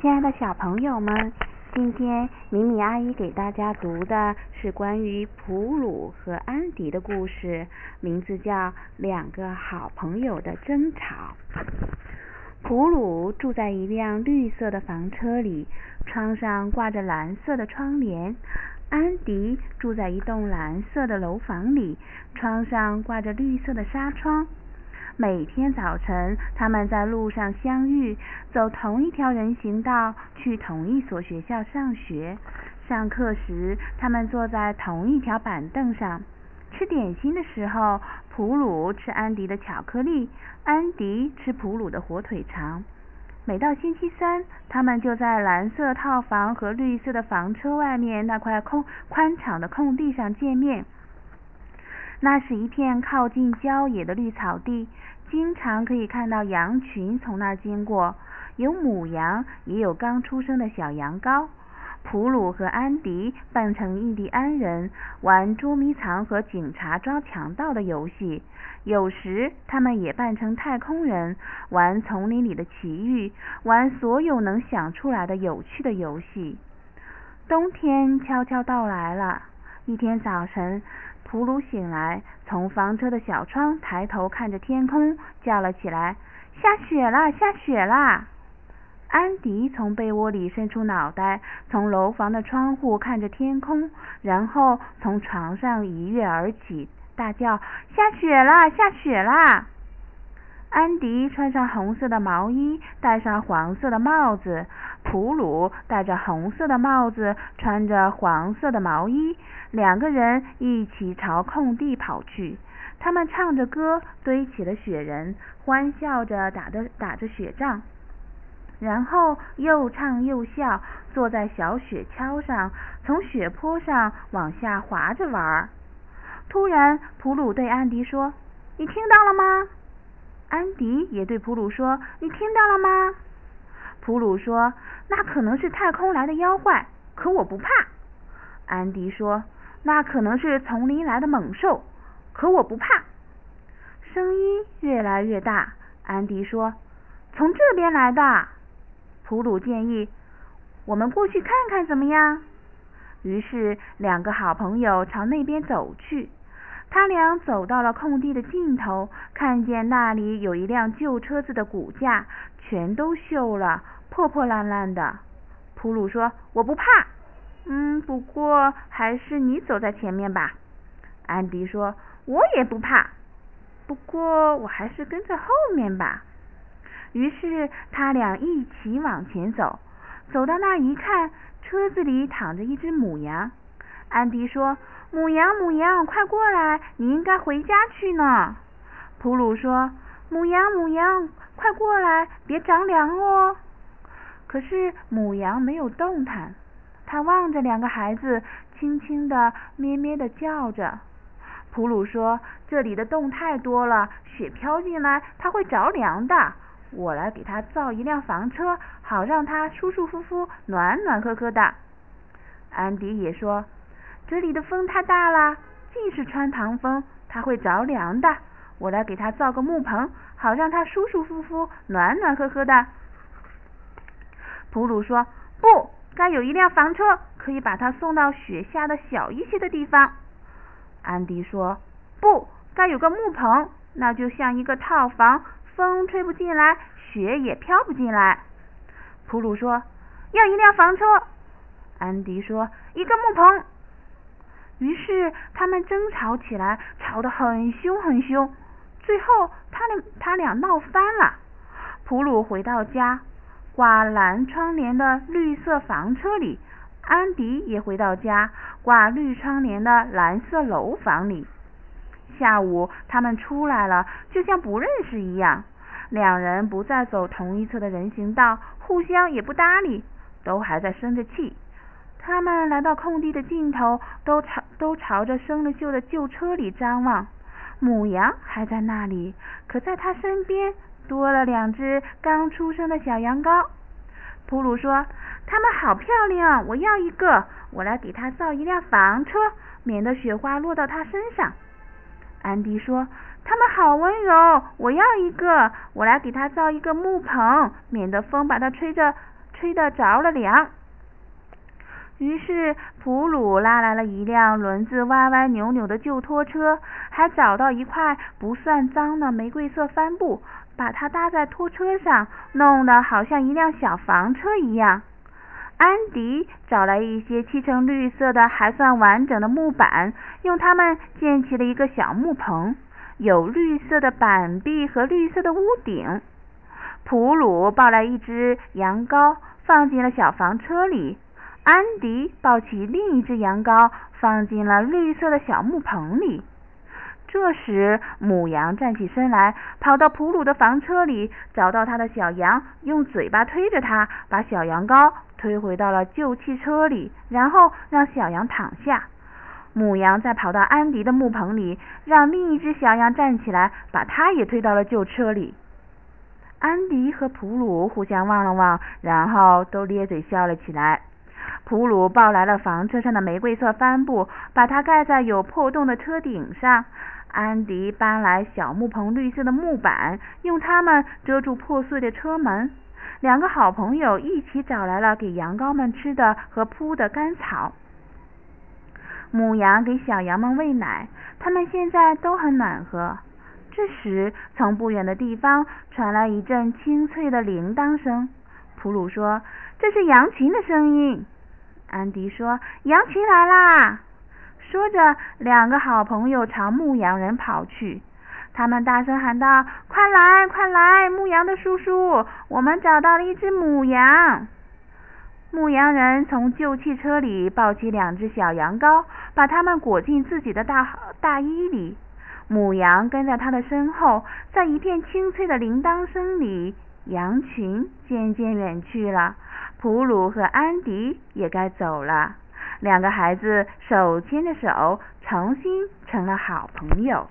亲爱的小朋友们，今天米米阿姨给大家读的是关于普鲁和安迪的故事，名字叫《两个好朋友的争吵》。普鲁住在一辆绿色的房车里，窗上挂着蓝色的窗帘；安迪住在一栋蓝色的楼房里，窗上挂着绿色的纱窗。每天早晨，他们在路上相遇，走同一条人行道，去同一所学校上学。上课时，他们坐在同一条板凳上。吃点心的时候，普鲁吃安迪的巧克力，安迪吃普鲁的火腿肠。每到星期三，他们就在蓝色套房和绿色的房车外面那块空宽敞的空地上见面。那是一片靠近郊野的绿草地，经常可以看到羊群从那儿经过，有母羊，也有刚出生的小羊羔。普鲁和安迪扮成印第安人，玩捉迷藏和警察抓强盗的游戏；有时他们也扮成太空人，玩丛林里的奇遇，玩所有能想出来的有趣的游戏。冬天悄悄到来了，一天早晨。普鲁醒来，从房车的小窗抬头看着天空，叫了起来：“下雪啦，下雪啦！”安迪从被窝里伸出脑袋，从楼房的窗户看着天空，然后从床上一跃而起，大叫：“下雪啦，下雪啦！”安迪穿上红色的毛衣，戴上黄色的帽子。普鲁戴着红色的帽子，穿着黄色的毛衣。两个人一起朝空地跑去。他们唱着歌，堆起了雪人，欢笑着打着打着雪仗，然后又唱又笑，坐在小雪橇上，从雪坡上往下滑着玩。突然，普鲁对安迪说：“你听到了吗？”安迪也对普鲁说：“你听到了吗？”普鲁说：“那可能是太空来的妖怪，可我不怕。”安迪说：“那可能是丛林来的猛兽，可我不怕。”声音越来越大。安迪说：“从这边来的。”普鲁建议：“我们过去看看怎么样？”于是两个好朋友朝那边走去。他俩走到了空地的尽头，看见那里有一辆旧车子的骨架，全都锈了，破破烂烂的。普鲁说：“我不怕。”“嗯，不过还是你走在前面吧。”安迪说：“我也不怕，不过我还是跟在后面吧。”于是他俩一起往前走，走到那一看，车子里躺着一只母羊。安迪说。母羊，母羊，快过来！你应该回家去呢。普鲁说：“母羊，母羊，快过来，别着凉哦。”可是母羊没有动弹，它望着两个孩子，轻轻的、咩咩的叫着。普鲁说：“这里的洞太多了，雪飘进来，它会着凉的。我来给它造一辆房车，好让它舒舒服服、暖暖和和的。”安迪也说。这里的风太大了，尽是穿堂风，它会着凉的。我来给它造个木棚，好让它舒舒服服、暖暖和和的。普鲁说：“不该有一辆房车，可以把它送到雪下的小一些的地方。”安迪说：“不该有个木棚，那就像一个套房，风吹不进来，雪也飘不进来。”普鲁说：“要一辆房车。”安迪说：“一个木棚。”于是他们争吵起来，吵得很凶很凶。最后，他俩他俩闹翻了。普鲁回到家，挂蓝窗帘的绿色房车里；安迪也回到家，挂绿窗帘的蓝色楼房里。下午，他们出来了，就像不认识一样。两人不再走同一侧的人行道，互相也不搭理，都还在生着气。他们来到空地的尽头，都朝都朝着生了锈的旧车里张望。母羊还在那里，可在它身边多了两只刚出生的小羊羔。普鲁说：“它们好漂亮，我要一个，我来给它造一辆房车，免得雪花落到它身上。”安迪说：“它们好温柔，我要一个，我来给它造一个木棚，免得风把它吹着吹得着了凉。于是普鲁拉来了一辆轮子歪歪扭扭的旧拖车，还找到一块不算脏的玫瑰色帆布，把它搭在拖车上，弄得好像一辆小房车一样。安迪找来一些漆成绿色的还算完整的木板，用它们建起了一个小木棚，有绿色的板壁和绿色的屋顶。普鲁抱来一只羊羔，放进了小房车里。安迪抱起另一只羊羔，放进了绿色的小木棚里。这时，母羊站起身来，跑到普鲁的房车里，找到他的小羊，用嘴巴推着它，把小羊羔推回到了旧汽车里，然后让小羊躺下。母羊再跑到安迪的木棚里，让另一只小羊站起来，把它也推到了旧车里。安迪和普鲁互相望了望，然后都咧嘴笑了起来。普鲁抱来了房车上的玫瑰色帆布，把它盖在有破洞的车顶上。安迪搬来小木棚绿色的木板，用它们遮住破碎的车门。两个好朋友一起找来了给羊羔们吃的和铺的干草。母羊给小羊们喂奶，它们现在都很暖和。这时，从不远的地方传来一阵清脆的铃铛声。普鲁说：“这是羊群的声音。”安迪说：“羊群来啦！”说着，两个好朋友朝牧羊人跑去。他们大声喊道：“快来，快来！牧羊的叔叔，我们找到了一只母羊。”牧羊人从旧汽车里抱起两只小羊羔，把它们裹进自己的大大衣里。母羊跟在他的身后，在一片清脆的铃铛声里，羊群渐渐远去了。普鲁和安迪也该走了，两个孩子手牵着手，重新成了好朋友。